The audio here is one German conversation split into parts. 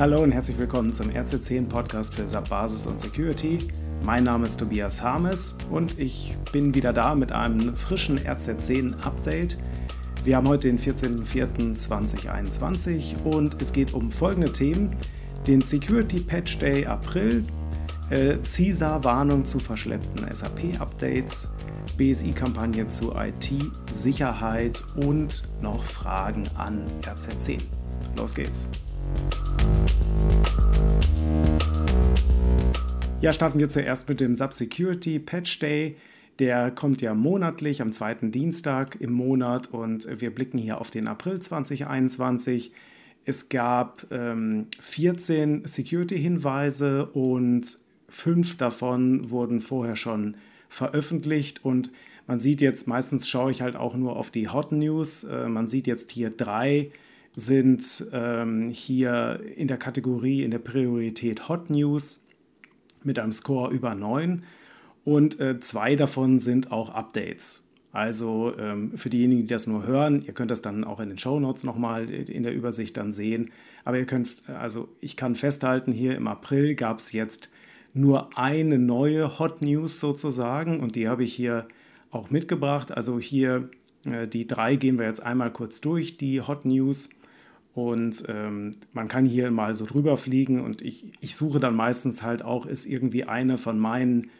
Hallo und herzlich willkommen zum RC10 Podcast für SAP Basis und Security. Mein Name ist Tobias Harmes und ich bin wieder da mit einem frischen RZ10 Update. Wir haben heute den 14.04.2021 und es geht um folgende Themen: den Security Patch Day April, äh, CISA-Warnung zu verschleppten SAP-Updates, BSI-Kampagne zu IT-Sicherheit und noch Fragen an RZ10. Los geht's! Ja, starten wir zuerst mit dem Subsecurity Patch Day. Der kommt ja monatlich am zweiten Dienstag im Monat und wir blicken hier auf den April 2021. Es gab ähm, 14 Security-Hinweise und fünf davon wurden vorher schon veröffentlicht und man sieht jetzt, meistens schaue ich halt auch nur auf die Hot News. Äh, man sieht jetzt hier drei sind ähm, hier in der Kategorie, in der Priorität Hot News mit einem Score über 9 und äh, zwei davon sind auch Updates. Also ähm, für diejenigen, die das nur hören, ihr könnt das dann auch in den Show Notes nochmal in der Übersicht dann sehen. Aber ihr könnt, also ich kann festhalten, hier im April gab es jetzt nur eine neue Hot News sozusagen und die habe ich hier auch mitgebracht. Also hier äh, die drei gehen wir jetzt einmal kurz durch, die Hot News. Und ähm, man kann hier mal so drüber fliegen und ich, ich suche dann meistens halt auch, ist irgendwie eine von meinen,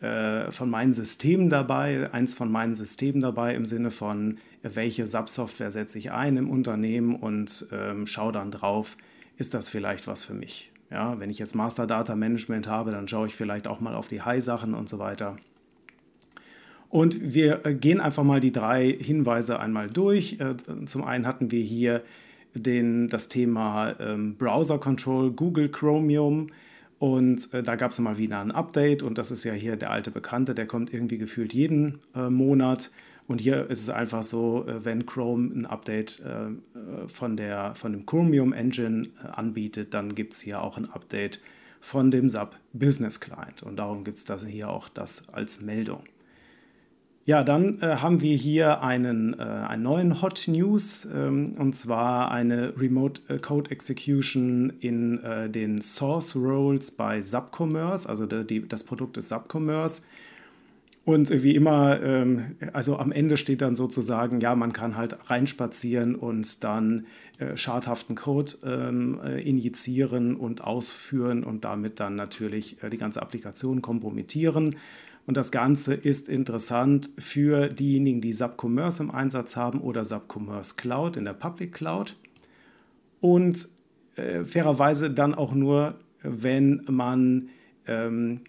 äh, von meinen Systemen dabei, eins von meinen Systemen dabei im Sinne von, welche Subsoftware setze ich ein im Unternehmen und ähm, schaue dann drauf, ist das vielleicht was für mich. Ja, wenn ich jetzt Master Data Management habe, dann schaue ich vielleicht auch mal auf die High-Sachen und so weiter. Und wir äh, gehen einfach mal die drei Hinweise einmal durch. Äh, zum einen hatten wir hier den, das Thema ähm, Browser Control, Google Chromium. Und äh, da gab es mal wieder ein Update und das ist ja hier der alte Bekannte, der kommt irgendwie gefühlt jeden äh, Monat. Und hier ist es einfach so, äh, wenn Chrome ein Update äh, äh, von, der, von dem Chromium Engine äh, anbietet, dann gibt es hier auch ein Update von dem SAP Business Client. Und darum gibt es das hier auch das als Meldung. Ja, dann äh, haben wir hier einen, äh, einen neuen Hot News ähm, und zwar eine Remote äh, Code Execution in äh, den Source Roles bei Subcommerce, also der, die, das Produkt ist Subcommerce. Und wie immer, ähm, also am Ende steht dann sozusagen, ja, man kann halt reinspazieren und dann äh, schadhaften Code ähm, äh, injizieren und ausführen und damit dann natürlich die ganze Applikation kompromittieren. Und das Ganze ist interessant für diejenigen, die SAP Commerce im Einsatz haben oder SAP Commerce Cloud in der Public Cloud. Und äh, fairerweise dann auch nur, wenn man, ähm,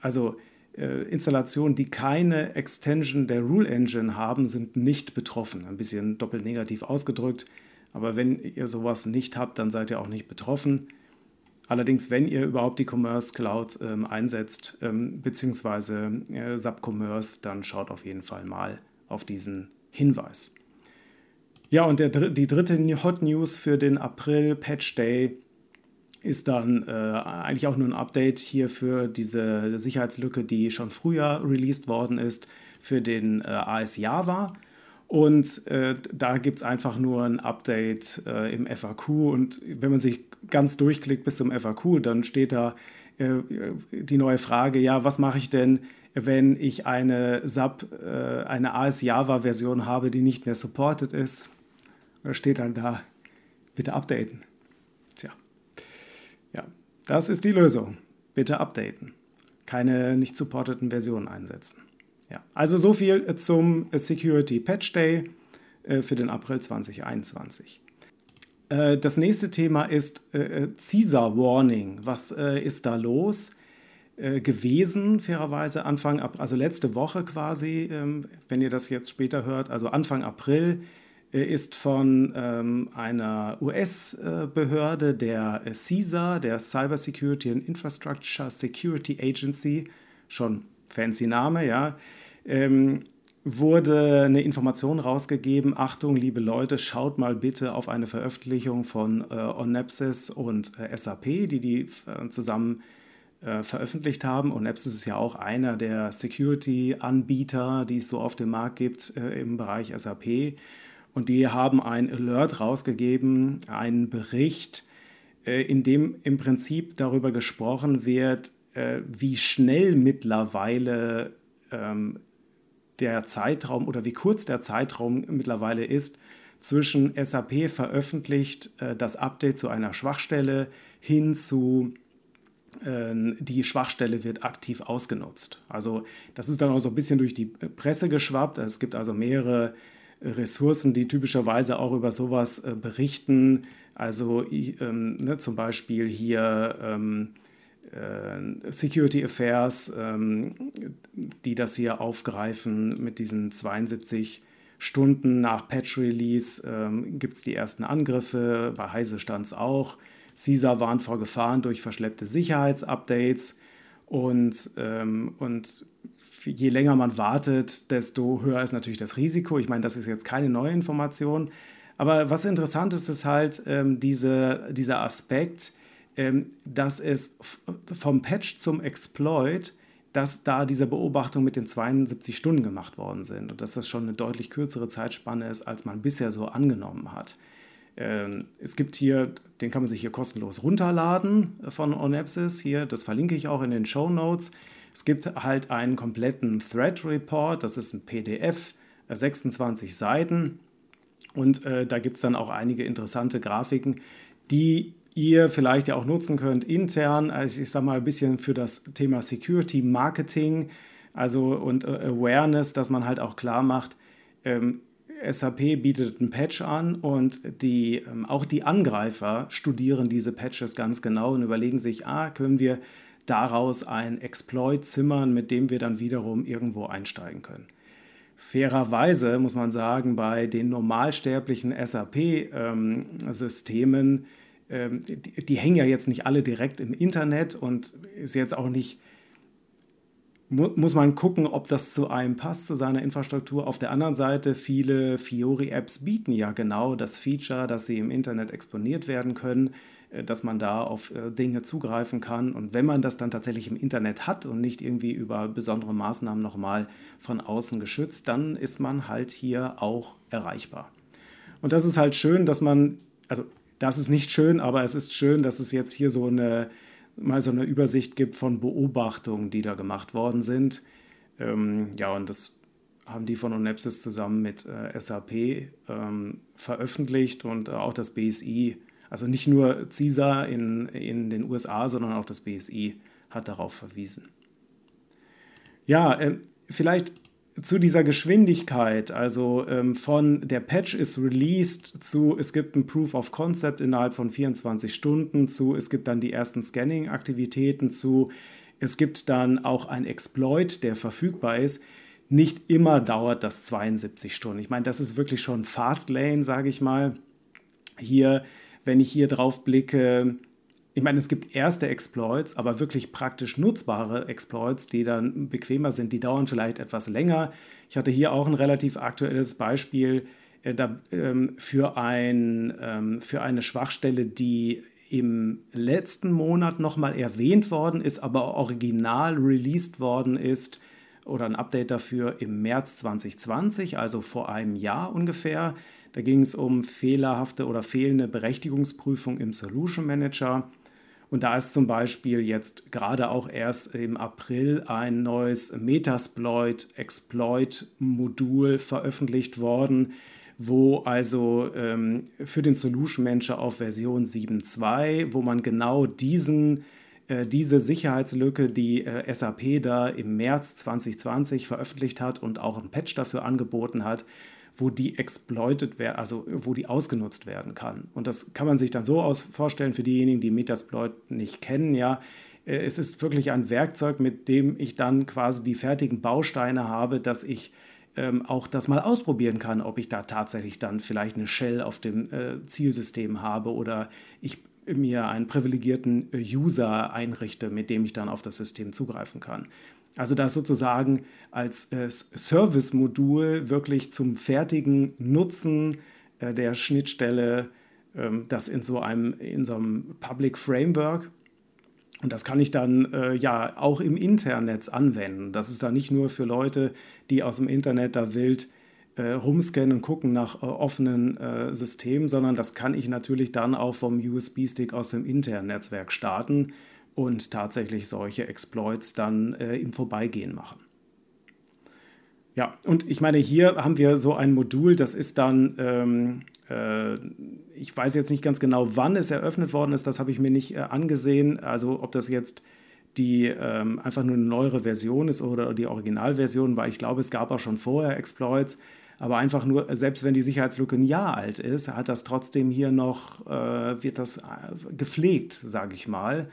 also äh, Installationen, die keine Extension der Rule Engine haben, sind nicht betroffen. Ein bisschen doppelt negativ ausgedrückt. Aber wenn ihr sowas nicht habt, dann seid ihr auch nicht betroffen. Allerdings, wenn ihr überhaupt die Commerce Cloud ähm, einsetzt, ähm, beziehungsweise äh, SAP Commerce, dann schaut auf jeden Fall mal auf diesen Hinweis. Ja, und der, die dritte Hot News für den April Patch Day ist dann äh, eigentlich auch nur ein Update hier für diese Sicherheitslücke, die schon früher released worden ist, für den äh, AS Java. Und äh, da gibt es einfach nur ein Update äh, im FAQ. Und wenn man sich ganz durchklickt bis zum FAQ, dann steht da äh, die neue Frage, ja, was mache ich denn, wenn ich eine SAP, äh, eine AS-Java-Version habe, die nicht mehr supported ist? Da steht dann da, bitte updaten. Tja, ja, das ist die Lösung. Bitte updaten. Keine nicht supporteten Versionen einsetzen. Ja, also so viel zum Security Patch Day äh, für den April 2021. Äh, das nächste Thema ist äh, Caesar Warning. Was ist da los? gewesen, fairerweise Anfang, also letzte Woche quasi, ähm, wenn ihr das jetzt später hört, also Anfang April, ist von ähm, einer US-Behörde, der CISA, der Cyber Security and Infrastructure Security Agency, schon fancy Name, ja, ähm, wurde eine Information rausgegeben, Achtung, liebe Leute, schaut mal bitte auf eine Veröffentlichung von äh, Onepsis und äh, SAP, die die äh, zusammen äh, veröffentlicht haben. Onepsis ist ja auch einer der Security-Anbieter, die es so auf dem Markt gibt äh, im Bereich SAP. Und die haben ein Alert rausgegeben, einen Bericht, äh, in dem im Prinzip darüber gesprochen wird, äh, wie schnell mittlerweile ähm, der Zeitraum oder wie kurz der Zeitraum mittlerweile ist zwischen SAP veröffentlicht äh, das Update zu einer Schwachstelle hin zu ähm, die Schwachstelle wird aktiv ausgenutzt. Also das ist dann auch so ein bisschen durch die Presse geschwappt. Es gibt also mehrere Ressourcen, die typischerweise auch über sowas äh, berichten. Also ähm, ne, zum Beispiel hier ähm, äh, Security Affairs, ähm, die das hier aufgreifen mit diesen 72 Stunden nach Patch Release ähm, gibt es die ersten Angriffe, bei Heise stand es auch. CISA warnt vor Gefahren durch verschleppte Sicherheitsupdates und, ähm, und je länger man wartet, desto höher ist natürlich das Risiko. Ich meine, das ist jetzt keine neue Information. Aber was interessant ist, ist halt ähm, diese, dieser Aspekt, dass es vom Patch zum Exploit, dass da diese Beobachtungen mit den 72 Stunden gemacht worden sind und dass das schon eine deutlich kürzere Zeitspanne ist, als man bisher so angenommen hat. Ähm, es gibt hier, den kann man sich hier kostenlos runterladen von Onepsis. Hier, das verlinke ich auch in den Show Notes. Es gibt halt einen kompletten Thread Report, das ist ein PDF, 26 äh, Seiten. Und äh, da gibt es dann auch einige interessante Grafiken, die ihr vielleicht ja auch nutzen könnt intern, also ich sage mal ein bisschen für das Thema Security Marketing, also und äh, Awareness, dass man halt auch klar macht, ähm, SAP bietet einen Patch an und die, ähm, auch die Angreifer studieren diese Patches ganz genau und überlegen sich, ah, können wir daraus ein Exploit zimmern, mit dem wir dann wiederum irgendwo einsteigen können. Fairerweise muss man sagen, bei den normalsterblichen SAP-Systemen, ähm, die, die, hängen ja jetzt nicht alle direkt im Internet und ist jetzt auch nicht muss man gucken, ob das zu einem passt, zu seiner Infrastruktur. Auf der anderen Seite, viele Fiori-Apps bieten ja genau das Feature, dass sie im Internet exponiert werden können, äh, dass man da auf äh, Dinge zugreifen kann. Und wenn man das dann tatsächlich im Internet hat und nicht irgendwie über besondere Maßnahmen nochmal von außen geschützt, dann ist man halt hier auch erreichbar. Und das ist halt schön, dass man, also das ist nicht schön, aber es ist schön, dass es jetzt hier so eine mal so eine Übersicht gibt von Beobachtungen, die da gemacht worden sind. Ähm, ja, und das haben die von Onepsis zusammen mit äh, SAP ähm, veröffentlicht und äh, auch das BSI, also nicht nur CISA in, in den USA, sondern auch das BSI hat darauf verwiesen. Ja, äh, vielleicht zu dieser Geschwindigkeit, also ähm, von der Patch ist released zu es gibt ein Proof of Concept innerhalb von 24 Stunden zu es gibt dann die ersten Scanning-Aktivitäten zu es gibt dann auch ein Exploit, der verfügbar ist. Nicht immer dauert das 72 Stunden. Ich meine, das ist wirklich schon Fast Lane, sage ich mal. Hier, wenn ich hier drauf blicke, ich meine, es gibt erste Exploits, aber wirklich praktisch nutzbare Exploits, die dann bequemer sind, die dauern vielleicht etwas länger. Ich hatte hier auch ein relativ aktuelles Beispiel äh, da, ähm, für, ein, ähm, für eine Schwachstelle, die im letzten Monat nochmal erwähnt worden ist, aber original released worden ist oder ein Update dafür im März 2020, also vor einem Jahr ungefähr. Da ging es um fehlerhafte oder fehlende Berechtigungsprüfung im Solution Manager. Und da ist zum Beispiel jetzt gerade auch erst im April ein neues Metasploit Exploit Modul veröffentlicht worden, wo also ähm, für den Solution Manager auf Version 7.2, wo man genau diesen äh, diese Sicherheitslücke, die äh, SAP da im März 2020 veröffentlicht hat und auch ein Patch dafür angeboten hat, wo die exploited werden, also wo die ausgenutzt werden kann. Und das kann man sich dann so aus vorstellen für diejenigen, die Metasploit nicht kennen, ja. Äh, es ist wirklich ein Werkzeug, mit dem ich dann quasi die fertigen Bausteine habe, dass ich ähm, auch das mal ausprobieren kann, ob ich da tatsächlich dann vielleicht eine Shell auf dem äh, Zielsystem habe oder ich mir einen privilegierten äh, User einrichte, mit dem ich dann auf das System zugreifen kann. Also das sozusagen als äh, Service-Modul wirklich zum fertigen Nutzen äh, der Schnittstelle, ähm, das in so einem, in so einem Public Framework. Und das kann ich dann äh, ja auch im Internet anwenden. Das ist dann nicht nur für Leute, die aus dem Internet da wild äh, rumscannen und gucken nach äh, offenen äh, Systemen, sondern das kann ich natürlich dann auch vom USB-Stick aus dem internen Netzwerk starten und tatsächlich solche Exploits dann äh, im Vorbeigehen machen. Ja, und ich meine, hier haben wir so ein Modul, das ist dann, ähm, äh, ich weiß jetzt nicht ganz genau, wann es eröffnet worden ist, das habe ich mir nicht äh, angesehen. Also ob das jetzt die ähm, einfach nur eine neuere Version ist oder die Originalversion, weil ich glaube, es gab auch schon vorher Exploits. Aber einfach nur, selbst wenn die Sicherheitslücke ein Jahr alt ist, hat das trotzdem hier noch, äh, wird das äh, gepflegt, sage ich mal,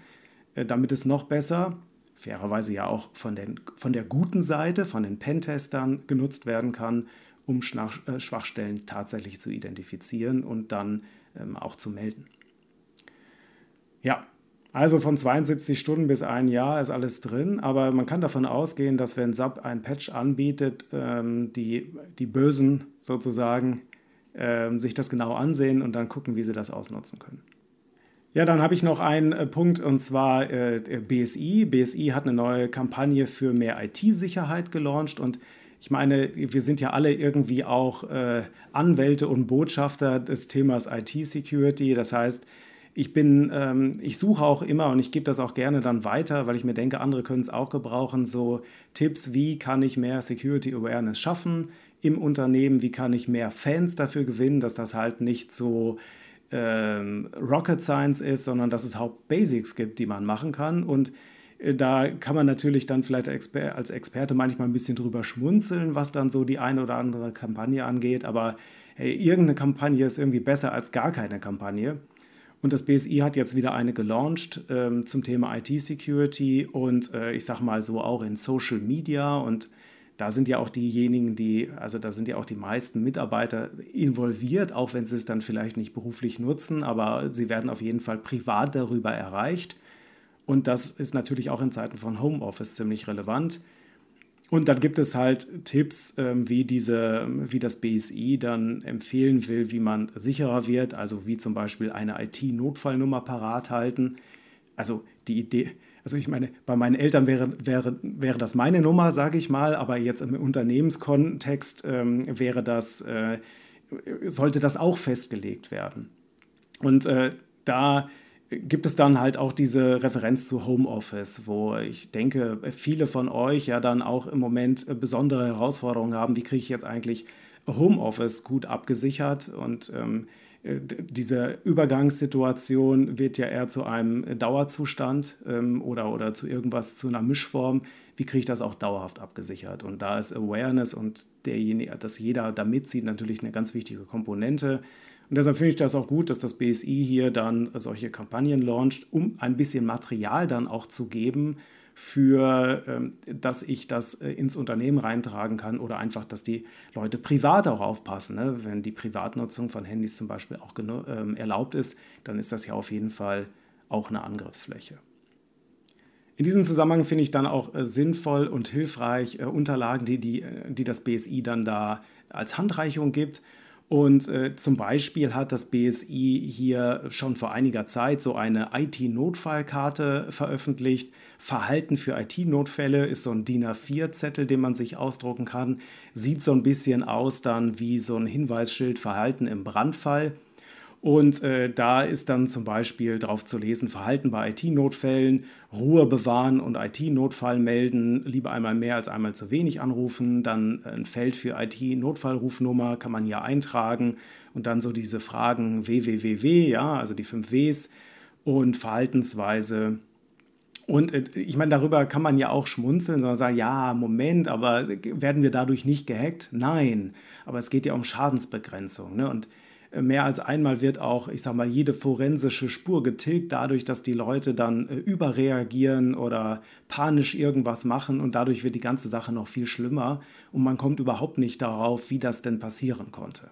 damit es noch besser, fairerweise ja auch von, den, von der guten Seite, von den Pentestern genutzt werden kann, um äh, Schwachstellen tatsächlich zu identifizieren und dann ähm, auch zu melden. Ja, also von 72 Stunden bis ein Jahr ist alles drin, aber man kann davon ausgehen, dass wenn SAP ein Patch anbietet, ähm, die, die Bösen sozusagen ähm, sich das genau ansehen und dann gucken, wie sie das ausnutzen können. Ja, dann habe ich noch einen äh, Punkt und zwar äh, BSI. BSI hat eine neue Kampagne für mehr IT-Sicherheit gelauncht und ich meine, wir sind ja alle irgendwie auch äh, Anwälte und Botschafter des Themas IT-Security. Das heißt, ich bin, ähm, ich suche auch immer und ich gebe das auch gerne dann weiter, weil ich mir denke, andere können es auch gebrauchen. So Tipps, wie kann ich mehr Security Awareness schaffen im Unternehmen? Wie kann ich mehr Fans dafür gewinnen, dass das halt nicht so ähm, Rocket Science ist, sondern dass es Hauptbasics gibt, die man machen kann und äh, da kann man natürlich dann vielleicht als Experte manchmal ein bisschen drüber schmunzeln, was dann so die eine oder andere Kampagne angeht. Aber hey, irgendeine Kampagne ist irgendwie besser als gar keine Kampagne. Und das BSI hat jetzt wieder eine gelauncht ähm, zum Thema IT-Security und äh, ich sage mal so auch in Social Media. Und da sind ja auch diejenigen, die, also da sind ja auch die meisten Mitarbeiter involviert, auch wenn sie es dann vielleicht nicht beruflich nutzen, aber sie werden auf jeden Fall privat darüber erreicht. Und das ist natürlich auch in Zeiten von Homeoffice ziemlich relevant. Und dann gibt es halt Tipps, ähm, wie, diese, wie das BSI dann empfehlen will, wie man sicherer wird, also wie zum Beispiel eine IT-Notfallnummer parat halten. Also die Idee, also ich meine, bei meinen Eltern wäre, wäre, wäre das meine Nummer, sage ich mal, aber jetzt im Unternehmenskontext ähm, wäre das, äh, sollte das auch festgelegt werden. Und äh, da gibt es dann halt auch diese Referenz zu Homeoffice, wo ich denke, viele von euch ja dann auch im Moment besondere Herausforderungen haben. Wie kriege ich jetzt eigentlich Homeoffice gut abgesichert? Und ähm, diese Übergangssituation wird ja eher zu einem Dauerzustand ähm, oder, oder zu irgendwas, zu einer Mischform. Wie kriege ich das auch dauerhaft abgesichert? Und da ist Awareness und derjenige, dass jeder da mitzieht, natürlich eine ganz wichtige Komponente. Und deshalb finde ich das auch gut, dass das BSI hier dann solche Kampagnen launcht, um ein bisschen Material dann auch zu geben, für, ähm, dass ich das äh, ins Unternehmen reintragen kann oder einfach, dass die Leute privat auch aufpassen. Ne? Wenn die Privatnutzung von Handys zum Beispiel auch ähm, erlaubt ist, dann ist das ja auf jeden Fall auch eine Angriffsfläche. In diesem Zusammenhang finde ich dann auch äh, sinnvoll und hilfreich äh, Unterlagen, die, die, die das BSI dann da als Handreichung gibt und äh, zum Beispiel hat das BSI hier schon vor einiger Zeit so eine IT-Notfallkarte veröffentlicht. Verhalten für IT-Notfälle ist so ein DIN A4-Zettel, den man sich ausdrucken kann. Sieht so ein bisschen aus dann wie so ein Hinweisschild Verhalten im Brandfall. Und äh, da ist dann zum Beispiel drauf zu lesen, Verhalten bei IT-Notfällen, Ruhe bewahren und IT-Notfall melden, lieber einmal mehr als einmal zu wenig anrufen, dann ein Feld für IT-Notfallrufnummer kann man hier eintragen und dann so diese Fragen www, ja, also die fünf Ws und Verhaltensweise. Und äh, ich meine, darüber kann man ja auch schmunzeln, sondern sagen, ja, Moment, aber werden wir dadurch nicht gehackt? Nein, aber es geht ja um Schadensbegrenzung. Ne? Und mehr als einmal wird auch, ich sag mal, jede forensische Spur getilgt dadurch, dass die Leute dann äh, überreagieren oder panisch irgendwas machen und dadurch wird die ganze Sache noch viel schlimmer und man kommt überhaupt nicht darauf, wie das denn passieren konnte.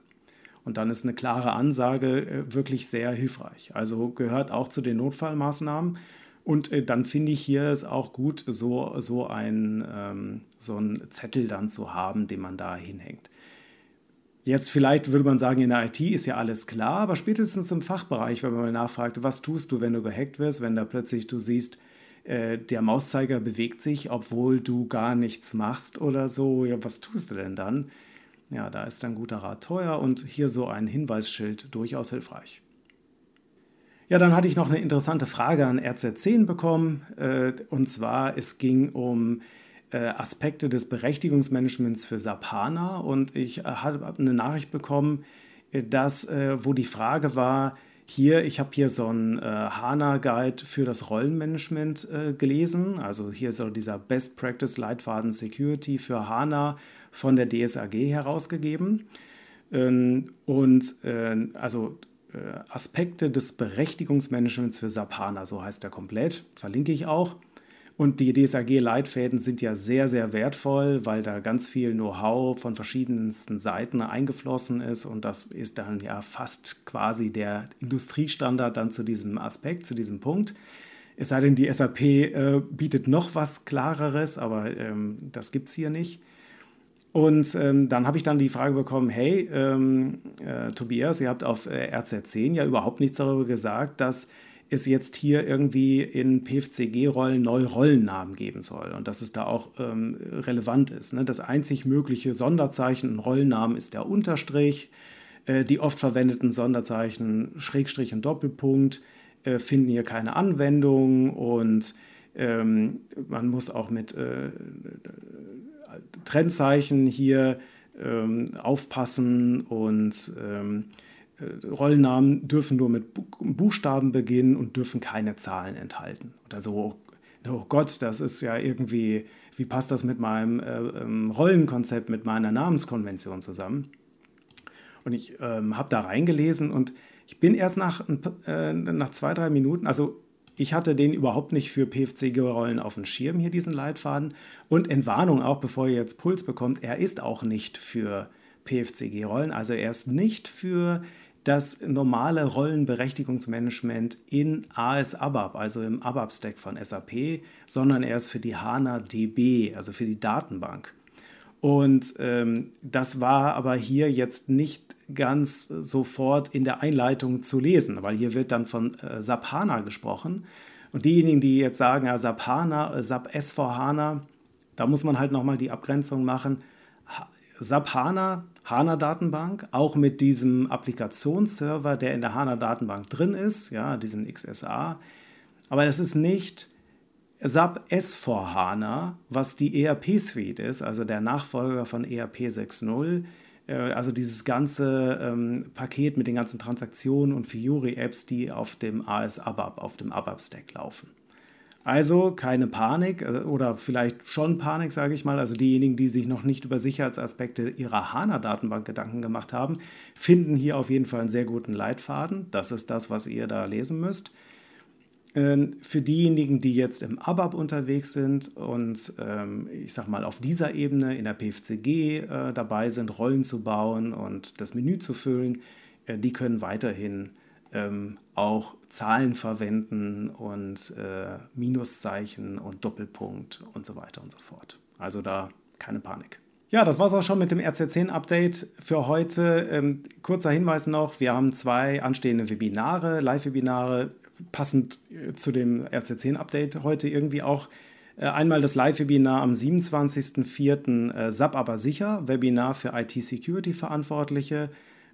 Und dann ist eine klare Ansage äh, wirklich sehr hilfreich. Also gehört auch zu den Notfallmaßnahmen. Und äh, dann finde ich hier es auch gut, so, so, ein, ähm, so einen Zettel dann zu haben, den man da hinhängt. Jetzt vielleicht würde man sagen, in der IT ist ja alles klar, aber spätestens im Fachbereich, wenn man mal nachfragt, was tust du, wenn du gehackt wirst, wenn da plötzlich du siehst, äh, der Mauszeiger bewegt sich, obwohl du gar nichts machst oder so, ja, was tust du denn dann? Ja, da ist ein guter Rat teuer und hier so ein Hinweisschild durchaus hilfreich. Ja, dann hatte ich noch eine interessante Frage an RZ10 bekommen. Äh, und zwar, es ging um Aspekte des Berechtigungsmanagements für SAP HANA. Und ich äh, habe eine Nachricht bekommen, dass, wo die Frage war, hier, ich habe hier so einen äh, HANA-Guide für das Rollenmanagement äh, gelesen. Also hier soll dieser Best Practice Leitfaden Security für HANA von der DSAG herausgegeben. Ähm, und äh, also äh, Aspekte des Berechtigungsmanagements für SAP HANA, so heißt der komplett, verlinke ich auch. Und die DSAG-Leitfäden sind ja sehr, sehr wertvoll, weil da ganz viel Know-how von verschiedensten Seiten eingeflossen ist. Und das ist dann ja fast quasi der Industriestandard dann zu diesem Aspekt, zu diesem Punkt. Es sei denn, die SAP äh, bietet noch was Klareres, aber ähm, das gibt es hier nicht. Und ähm, dann habe ich dann die Frage bekommen, hey, ähm, äh, Tobias, ihr habt auf äh, RZ10 ja überhaupt nichts darüber gesagt, dass es jetzt hier irgendwie in PFCG-Rollen neue Rollennamen geben soll und dass es da auch ähm, relevant ist. Ne? Das einzig mögliche Sonderzeichen in Rollennamen ist der Unterstrich. Äh, die oft verwendeten Sonderzeichen Schrägstrich und Doppelpunkt äh, finden hier keine Anwendung und ähm, man muss auch mit äh, Trennzeichen hier ähm, aufpassen und ähm, äh, Rollennamen dürfen nur mit Buchstaben beginnen und dürfen keine Zahlen enthalten. Oder so, oh Gott, das ist ja irgendwie, wie passt das mit meinem äh, ähm, Rollenkonzept, mit meiner Namenskonvention zusammen? Und ich ähm, habe da reingelesen und ich bin erst nach, äh, nach zwei, drei Minuten, also ich hatte den überhaupt nicht für PFC-Rollen auf dem Schirm, hier diesen Leitfaden. Und Entwarnung auch, bevor ihr jetzt Puls bekommt, er ist auch nicht für PFCG-Rollen. Also er ist nicht für das normale Rollenberechtigungsmanagement in AS ABAP, also im ABAP-Stack von SAP, sondern er ist für die HANA DB, also für die Datenbank. Und ähm, das war aber hier jetzt nicht ganz sofort in der Einleitung zu lesen, weil hier wird dann von äh, SAP HANA gesprochen. Und diejenigen, die jetzt sagen, ja, SAP HANA, SAP S4 HANA, da muss man halt nochmal die Abgrenzung machen. SAP HANA HANA-Datenbank, auch mit diesem Applikationsserver, der in der HANA-Datenbank drin ist, ja, diesen XSA. Aber es ist nicht SAP S4 HANA, was die ERP-Suite ist, also der Nachfolger von ERP 6.0. Äh, also dieses ganze ähm, Paket mit den ganzen Transaktionen und Fiori-Apps, die auf dem AS ABAP, auf dem ABAP-Stack laufen. Also keine Panik äh, oder vielleicht schon Panik, sage ich mal. Also diejenigen, die sich noch nicht über Sicherheitsaspekte ihrer HANA-Datenbank Gedanken gemacht haben, finden hier auf jeden Fall einen sehr guten Leitfaden. Das ist das, was ihr da lesen müsst. Ähm, für diejenigen, die jetzt im ABAP unterwegs sind und ähm, ich sag mal auf dieser Ebene in der PFCG äh, dabei sind, Rollen zu bauen und das Menü zu füllen, äh, die können weiterhin ähm, auch Zahlen verwenden und äh, Minuszeichen und Doppelpunkt und so weiter und so fort. Also da keine Panik. Ja, das war es auch schon mit dem RC10-Update für heute. Ähm, kurzer Hinweis noch, wir haben zwei anstehende Webinare, Live-Webinare, passend äh, zu dem RC10-Update heute irgendwie auch. Äh, einmal das Live-Webinar am 27.04. Äh, SAP aber sicher, Webinar für IT-Security-Verantwortliche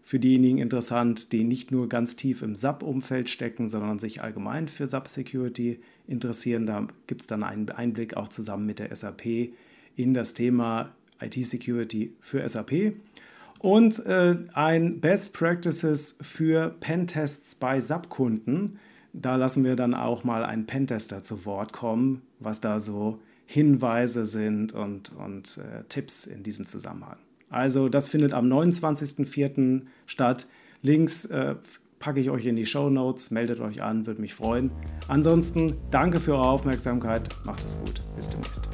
für diejenigen interessant, die nicht nur ganz tief im SAP-Umfeld stecken, sondern sich allgemein für SAP-Security interessieren. Da gibt es dann einen Einblick auch zusammen mit der SAP in das Thema IT-Security für SAP. Und äh, ein Best Practices für Pentests bei SAP-Kunden. Da lassen wir dann auch mal einen Pentester zu Wort kommen, was da so Hinweise sind und, und äh, Tipps in diesem Zusammenhang. Also das findet am 29.04. statt. Links äh, packe ich euch in die Show Notes. Meldet euch an, würde mich freuen. Ansonsten danke für eure Aufmerksamkeit. Macht es gut. Bis demnächst.